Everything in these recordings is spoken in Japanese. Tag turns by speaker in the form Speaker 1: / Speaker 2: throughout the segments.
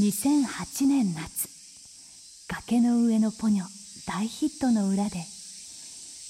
Speaker 1: 2008年夏。崖の上のポニョ大ヒットの裏で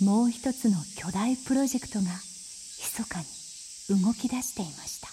Speaker 1: もう一つの巨大プロジェクトが密かに動き出していました。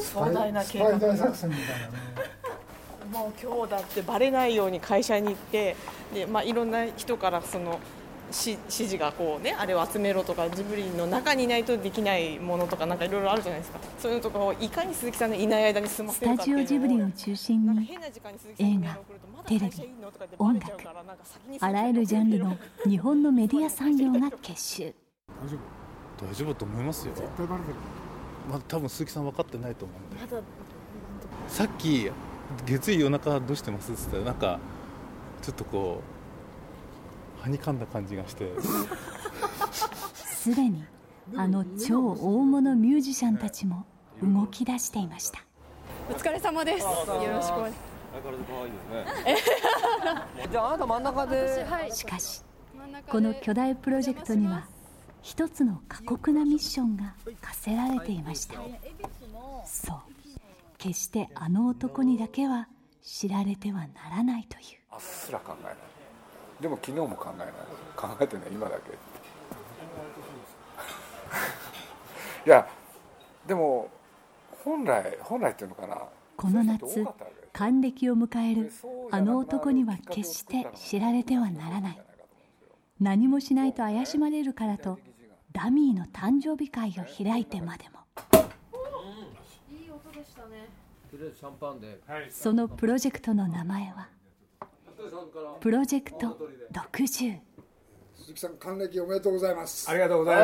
Speaker 2: 壮大な計画が。作戦みたいなねもう今日だってバレないように会社に行ってで、まあ、いろんな人からその指示がこうねあれを集めろとかジブリの中にいないとできないものとかなんかいろいろあるじゃないですか。そういうのとかをいかに鈴木さんのいない間に済ませるか
Speaker 1: スタジオジブリを中心に映画テレビ音楽あらゆる。ジャンルの日本のメディア産業が結集。
Speaker 3: 大丈夫と思いますよ。絶対バレてる。まだ多分鈴木さん分かってないと思うんで、ま、さっき月曜夜中どうしてますって言ったらなんかちょっとこうはにかんだ感じがして。
Speaker 1: すでにあの超大物ミュージシャンたちも動き出していました。
Speaker 4: お疲れ様です。よろしくお願い。します
Speaker 5: じゃああなた真ん中で。
Speaker 1: しかしこの巨大プロジェクトには一つの過酷なミッションが課せられていました。そう。決してあの男にだけは知られてはならないという。
Speaker 6: あっすら考えないでも昨日も考えない。考えてない。今だけ。いやでも本来本来っていうのかな。
Speaker 1: この夏還暦を迎えるあの男には決して知られてはならない。何もしないと怪しまれるからとダミーの誕生日会を開いてまでも。そのプロジェクトの名前は？プロジェクト60
Speaker 7: 鈴木さん還暦おめでとうございます。
Speaker 6: ありがとうござい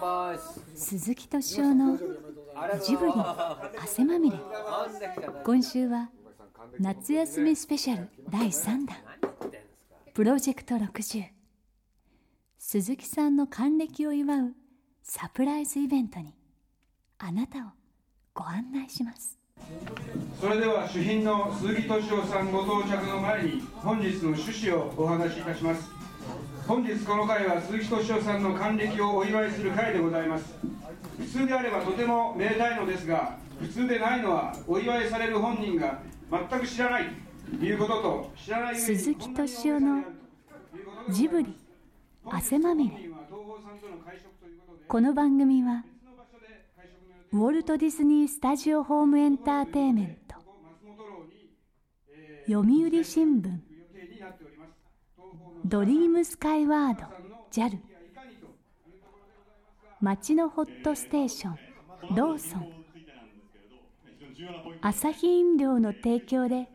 Speaker 6: ま
Speaker 1: す。鈴木敏夫のジブリ汗まみれ。今週は夏休みスペシャル第3弾。プロジェクト60鈴木さんの還暦を祝うサプライズイベントにあなたをご案内します
Speaker 8: それでは主賓の鈴木敏夫さんご到着の前に本日の趣旨をお話しいたします。本日この会は鈴木敏夫さんの還暦をお祝いする会でございます。普通であればとてもめでたいのですが普通でないのはお祝いされる本人が全く知らないということと知らない
Speaker 1: 鈴木敏夫のジブリ汗まみれ。この番組はウォルト・ディズニー・スタジオ・ホーム・エンターテイメント。読売新聞。ドリームスカイワード。JAL 町のホットステーション。ローソン。アサヒ飲料の提供で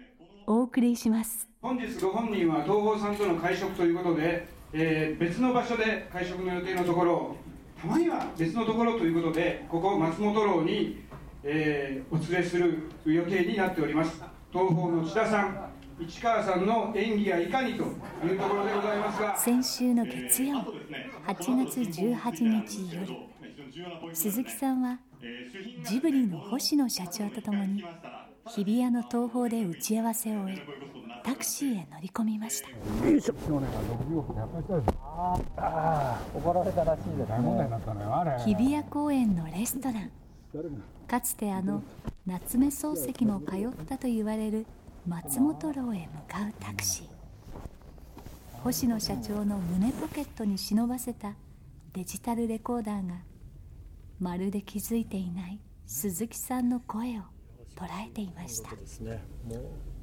Speaker 1: お送りします。
Speaker 8: 本日ご本人は東宝さんとの会食ということで、えー、別の場所で会食の予定のところたまには別のところということでここ松本楼に、えー、お連れする予定になっております。東宝の千田さん市川さんの演技がいかにというところでございますが
Speaker 1: 先週の月曜8月18日夜鈴木さんはジブリの星野社長とともに日比谷の東宝で打ち合わせを終えタクシーへ乗り込みました
Speaker 5: 怒られたらしいですね。
Speaker 1: 日比谷公園のレストラン。かつてあの夏目漱石も通ったと言われる松本楼へ向かうタクシー。星野社長の胸ポケットに忍ばせたデジタルレコーダーがまるで気づいていない鈴木さんの声を捉えていました。
Speaker 7: い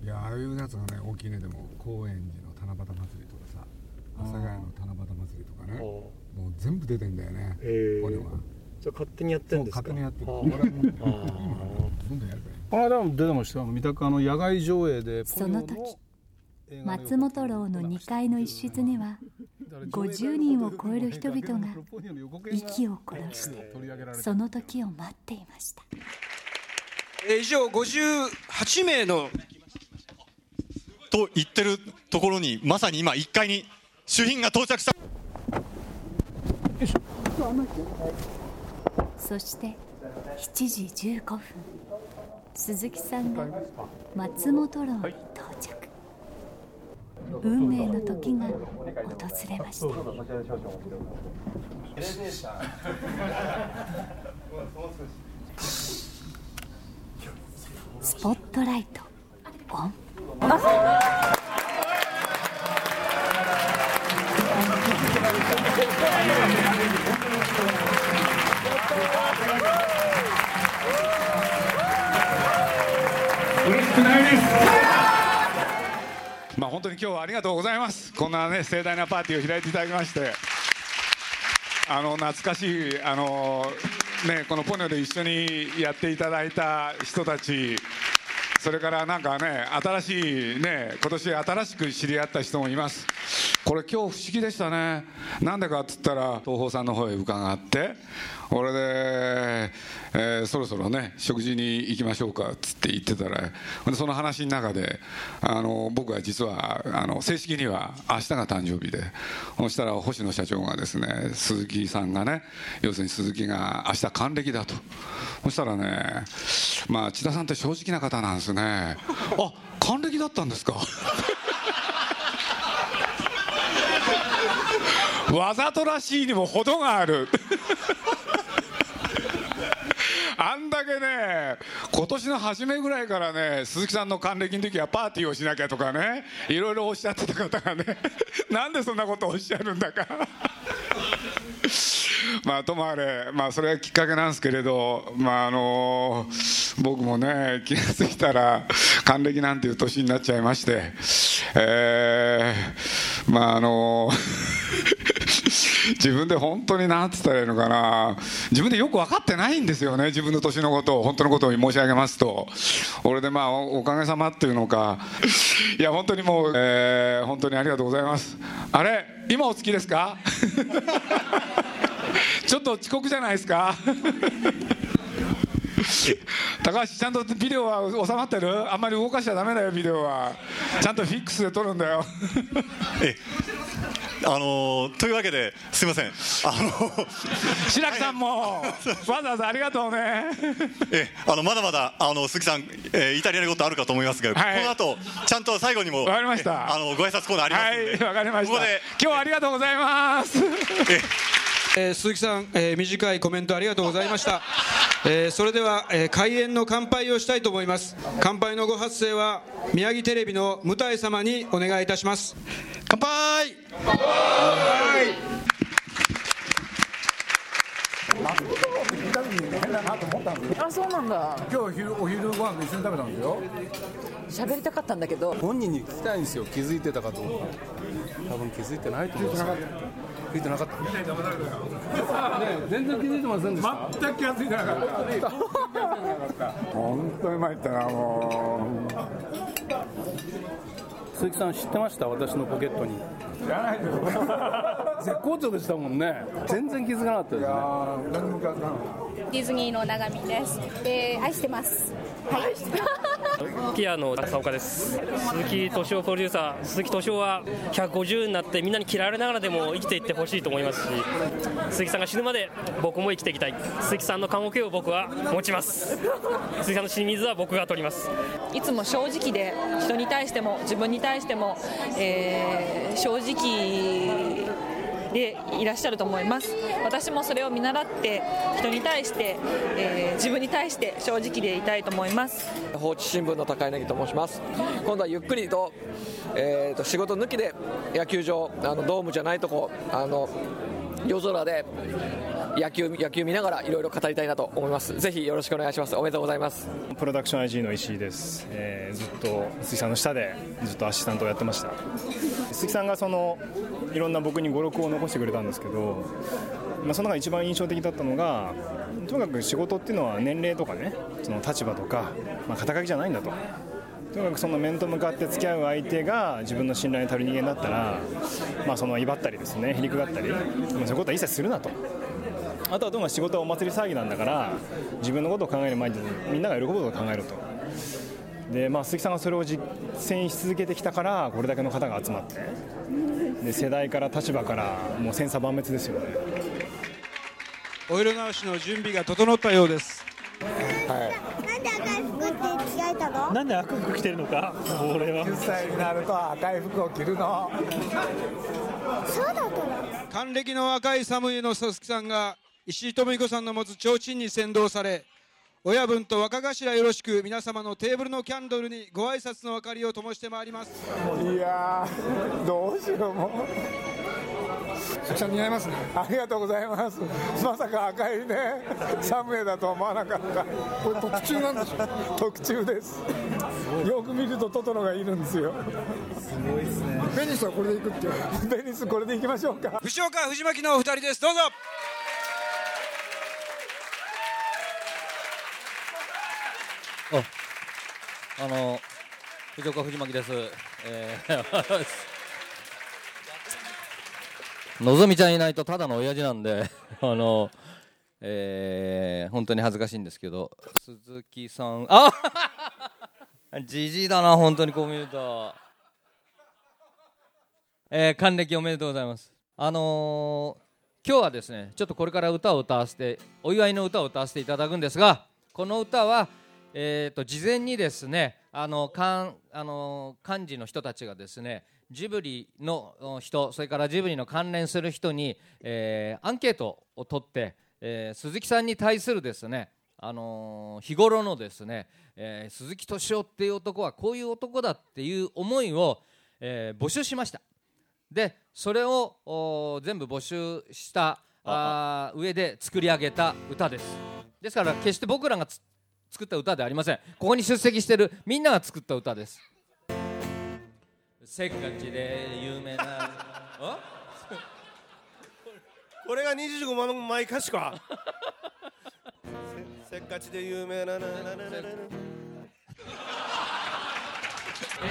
Speaker 7: やああいうやつがね大きいね。でも高円寺の七夕祭りと阿佐ヶ谷の七夕祭りとかね。もう全部出てんだよね、えー、これは。
Speaker 9: じゃ勝手にやってるんですか？
Speaker 7: 勝手にやってる。これはどんどんやるから。
Speaker 9: あでも出てました三鷹の野外上映で
Speaker 1: その時松本楼の2階の一室には50人を超える人々が息を殺してその時を待っていました
Speaker 10: 以上58名のと言ってるところにまさに今1階に主賓が到着した。
Speaker 1: そして7時15分。鈴木さんが松本楼に到着。運命の時が訪れました。スポットライトオン。
Speaker 11: 嬉しくないです。
Speaker 6: まあ本当に今日はありがとうございます。こんなね盛大なパーティーを開いていただきまして。あの懐かしいあのねこのポニョで一緒にやっていただいた人たち。それからなんかね新しいね今年新しく知り合った人もいます。これ今日不思議でしたね。なんでかっつったら東宝さんの方へ伺ってこれで、えー、そろそろね食事に行きましょうかっつって言ってたらその話の中であの僕は実はあの正式には明日が誕生日でそしたら星野社長がですね鈴木さんがね要するに鈴木が明日還暦だと。そしたらねまあ千田さんって正直な方なんですね。あ還暦だったんですか。わざとらしいにも程がある。あんだけね今年の初めぐらいからね鈴木さんの還暦の時はパーティーをしなきゃとかねいろいろおっしゃってた方がね なんでそんなことをおっしゃるんだか。まあともあれ、まあ、それがきっかけなんですけれど、まああの僕もね気が付いたら還暦なんていう年になっちゃいまして、えー、まああの 自分で本当に何て言ったらいいのかな。自分でよく分かってないんですよね。自分の年のことを本当のことを申し上げますと。俺でまあおかげさまっていうのか。いや本当にもう、えー、本当にありがとうございます。あれ今お好きですか？ちょっと遅刻じゃないですか？高橋ちゃんとビデオは収まってる？あんまり動かしちゃダメだよビデオは。ちゃんとフィックスで撮るんだよ。
Speaker 10: えあのというわけですみません。あの
Speaker 6: 白木さんも、わざわざありがとうね。
Speaker 10: えあのまだまだあの鈴木さん、えー、イタリアのことあるかと思いますが、はい、この後ちゃんと最後にも
Speaker 6: わかりました。
Speaker 10: あのご挨拶コーナーありますので。
Speaker 6: はいわかりました。
Speaker 10: ここで
Speaker 6: 今日はありがとうございます。
Speaker 8: ええー、鈴木さん、えー、短いコメントありがとうございました、えー、それでは、えー、開演の乾杯をしたいと思います。乾杯のご発声は宮城テレビの向井様にお願いいたします。乾杯！乾杯！
Speaker 2: あそうなんだ。
Speaker 12: 今日昼お昼ご飯一緒に食べたんですよ。
Speaker 2: 喋りたかったんだけど。
Speaker 13: 本人に聞きたいんですよ。気づいてたかどうか。多分気づいてないと思います気づいてなかった
Speaker 12: ね全然気づいてませんでした？全く気が付いてなかった。
Speaker 6: 本当に参ったなも
Speaker 13: う。鈴木さん知ってました？私のポケットに。
Speaker 12: 知らないです。
Speaker 13: 絶好調でしたもんね。全然気づかなかったですね。
Speaker 12: 何も気づかなか
Speaker 14: った。ディズニーの長見です。で愛してます。はい
Speaker 15: ピアの笹岡です。鈴木敏夫プロデューサー。鈴木敏夫は150になってみんなに嫌われながらでも生きていってほしいと思いますし鈴木さんが死ぬまで僕も生きていきたい。鈴木さんの棺桶を僕は持ちます。鈴木さんの死に水は僕が取ります。
Speaker 2: いつも正直で人に対しても自分に対しても、えー、正直でいらっしゃると思います。私もそれを見習って人に対して、えー、自分に対して正直でいたいと思います。
Speaker 16: 放置新聞の高柳と申します。今度はゆっくりと,、えーと、仕事抜きで野球場あのドームじゃないとこあの夜空で野球野球見ながらいろいろ語りたいなと思います。ぜひよろしくお願いします。おめでとうございます。
Speaker 17: プロダクション IG の石井です、えー、ずっと鈴木さんの下でずっとアシスタントをやってました。鈴木さんがそのいろんな僕に語録を残してくれたんですけど、まあ、その中一番印象的だったのがとにかく仕事っていうのは年齢とかねその立場とか、まあ、肩書きじゃないんだと。とにかくその面と向かって付き合う相手が自分の信頼に足る人間だったら、まあ、その威張ったりですねへりくだったり、まあ、そういうことは一切するなと。あとはどんな仕事はお祭り騒ぎなんだから自分のことを考える前にみんなが喜ぶことを考えると。で、まあ、鈴木さんがそれを実践し続けてきたからこれだけの方が集まって。で世代から立場からもう千差万別ですよね。
Speaker 8: お色直しの準備が整ったようです。
Speaker 18: はい。なんで赤い服って着替えたの？
Speaker 19: なんで赤い服着てるのか？俺は。
Speaker 12: 10歳になると赤い服を着るの。
Speaker 18: そうだったの？
Speaker 8: 還暦の若い寒いの鈴木さんが石井智彦さんの持つ提灯に先導され
Speaker 20: 親分と若頭よろしく皆様のテーブルのキャンドルにご挨拶の明かりを灯してまいります。
Speaker 7: いやどうしようも。う
Speaker 9: 似合いますね。
Speaker 7: ありがとうございます。まさか赤いねサムエだと思わなかった。
Speaker 9: これ特注なんでしょ
Speaker 7: 特注です。よく見るとトトロがいるんですよ。
Speaker 9: すごいですね。ベニスはこれでいくっていう。
Speaker 7: ベニスこれでいきましょうか。
Speaker 20: 藤岡藤巻のお二人です。どうぞ
Speaker 21: あの藤岡藤巻です、えーのぞみちゃんいないとただの親父なんで あのえー、本当に恥ずかしいんですけど鈴木さんあ じじいだな本当にこう見ると。えー、還暦おめでとうございます。あのー、今日はですねちょっとこれから歌を歌わせてお祝いの歌を歌わせていただくんですがこの歌はえーと、と事前にですねあのかんあの幹事の人たちがですねジブリの人それからジブリの関連する人に、えー、アンケートを取って、えー、鈴木さんに対するですねあのー、日頃のですね、えー、鈴木敏夫っていう男はこういう男だっていう思いを、えー、募集しました。でそれを全部募集したあ上で作り上げた歌です。ですから決して僕らが作った歌ではありません。ここに出席しているみんなが作った歌です。せっかちで有名な。
Speaker 18: これが25万の前歌詞か。せっかちで有名な。ななななな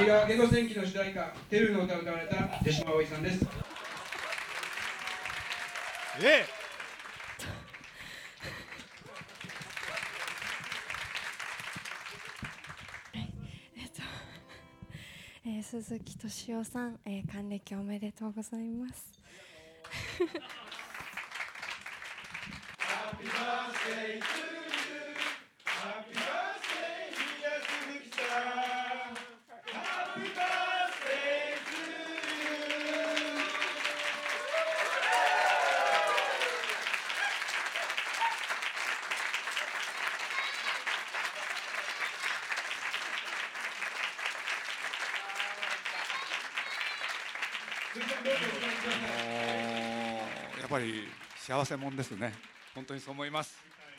Speaker 8: 映画「ゲド戦記」の主題歌「テルの歌を歌われた手島葵さんです。
Speaker 18: ええ
Speaker 22: 鈴木敏夫さん、えー、還暦おめでとうございます。Happy birthday
Speaker 6: ぱり幸せもんですね。本当にそう思います。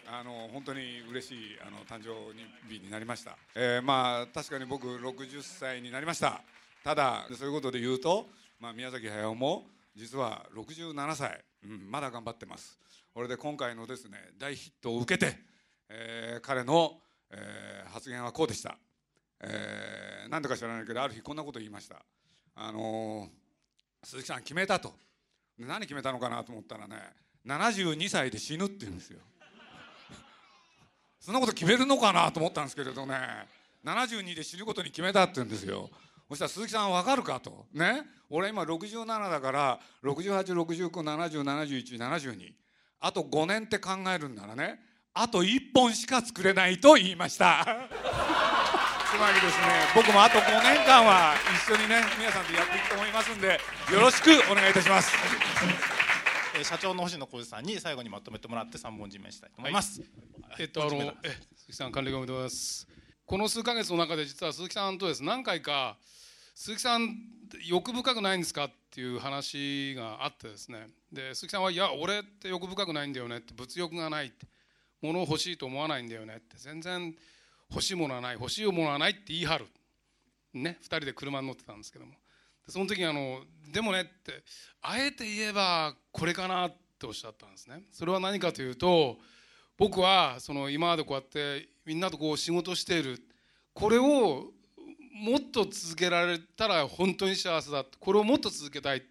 Speaker 6: あの本当に嬉しいあの誕生日になりました、えー、まあ確かに僕60歳になりました。ただそういうことで言うと、まあ、宮崎駿も実は67歳、うん、まだ頑張ってます。これで今回のですね大ヒットを受けて、えー、彼の、えー、発言はこうでした、えー、何でか知らないけどある日こんなこと言いました。あのー鈴木さん決めたと何決めたのかなと思ったらね72歳で死ぬって言うんですよ。そんなこと決めるのかなと思ったんですけれどね72で死ぬことに決めたって言うんですよ。そしたら鈴木さん分かるかと。ね？俺今67だから6869707172あと5年って考えるんならねあと1本しか作れないと言いました。つまりですね。僕もあと5年間は一緒にね皆さんとやっていくと思いますんでよろしくお願いいたします。
Speaker 23: 社長の星野浩二さんに最後にまとめてもらって3本締めしたいと思います、
Speaker 13: はい、えっとあのえ鈴木さん管理おめでございます。この数か月の中で実は鈴木さんとです。何回か鈴木さん欲深くないんですかっていう話があってですね。で鈴木さんはいや俺って欲深くないんだよねって物欲がないって物を欲しいと思わないんだよねって全然欲しいものはない欲しいものはないって言い張る。ね2人で車に乗ってたんですけども。その時にあのでもねってあえて言えばこれかなっておっしゃったんですね。それは何かというと僕はその今までこうやってみんなとこう仕事している。これをもっと続けられたら本当に幸せだ。これをもっと続けたい、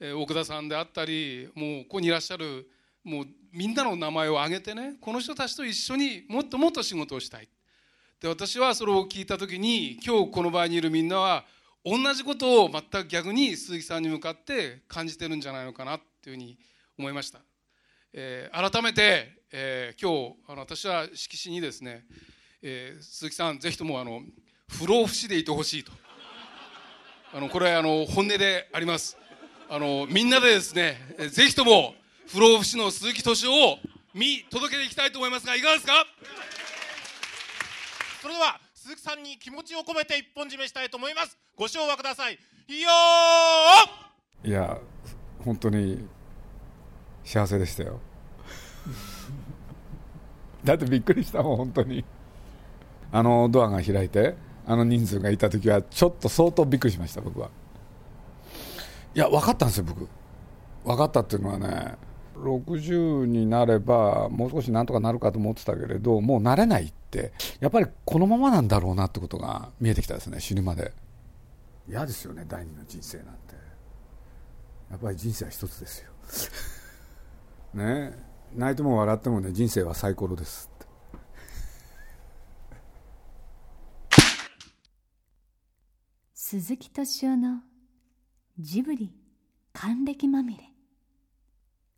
Speaker 13: えー、奥田さんであったりもうここにいらっしゃるもうみんなの名前を挙げてねこの人たちと一緒にもっともっと仕事をしたい。で私はそれを聞いた時に今日この場にいるみんなは同じことを全く逆に鈴木さんに向かって感じてるんじゃないのかなっていうふうに思いました、えー、改めて、えー、今日あの私は色紙にですね、えー、鈴木さんぜひともあの不老不死でいてほしいと。あのこれあの本音であります。あのみんなでですねぜひとも不老不死の鈴木敏夫を見届けていきたいと思いますがいかがですか？
Speaker 23: それでは鈴木さんに気持ちを込めて一本締めしたいと思います。ご唱和ください。よ
Speaker 6: いや本当に幸せでしたよ。だってびっくりしたもん本当に。あのドアが開いてあの人数がいた時はちょっと相当びっくりしました僕は。いや分かったんですよ僕。分かったっていうのはね60になればもう少しなんとかなるかと思ってたけれどもうなれないってやっぱりこのままなんだろうなってことが見えてきたですね死ぬまで。嫌ですよね第二の人生なんて。やっぱり人生は一つですよ。ね。泣いても笑ってもね人生はサイコロです
Speaker 1: 鈴木敏夫のジブリ還暦まみれ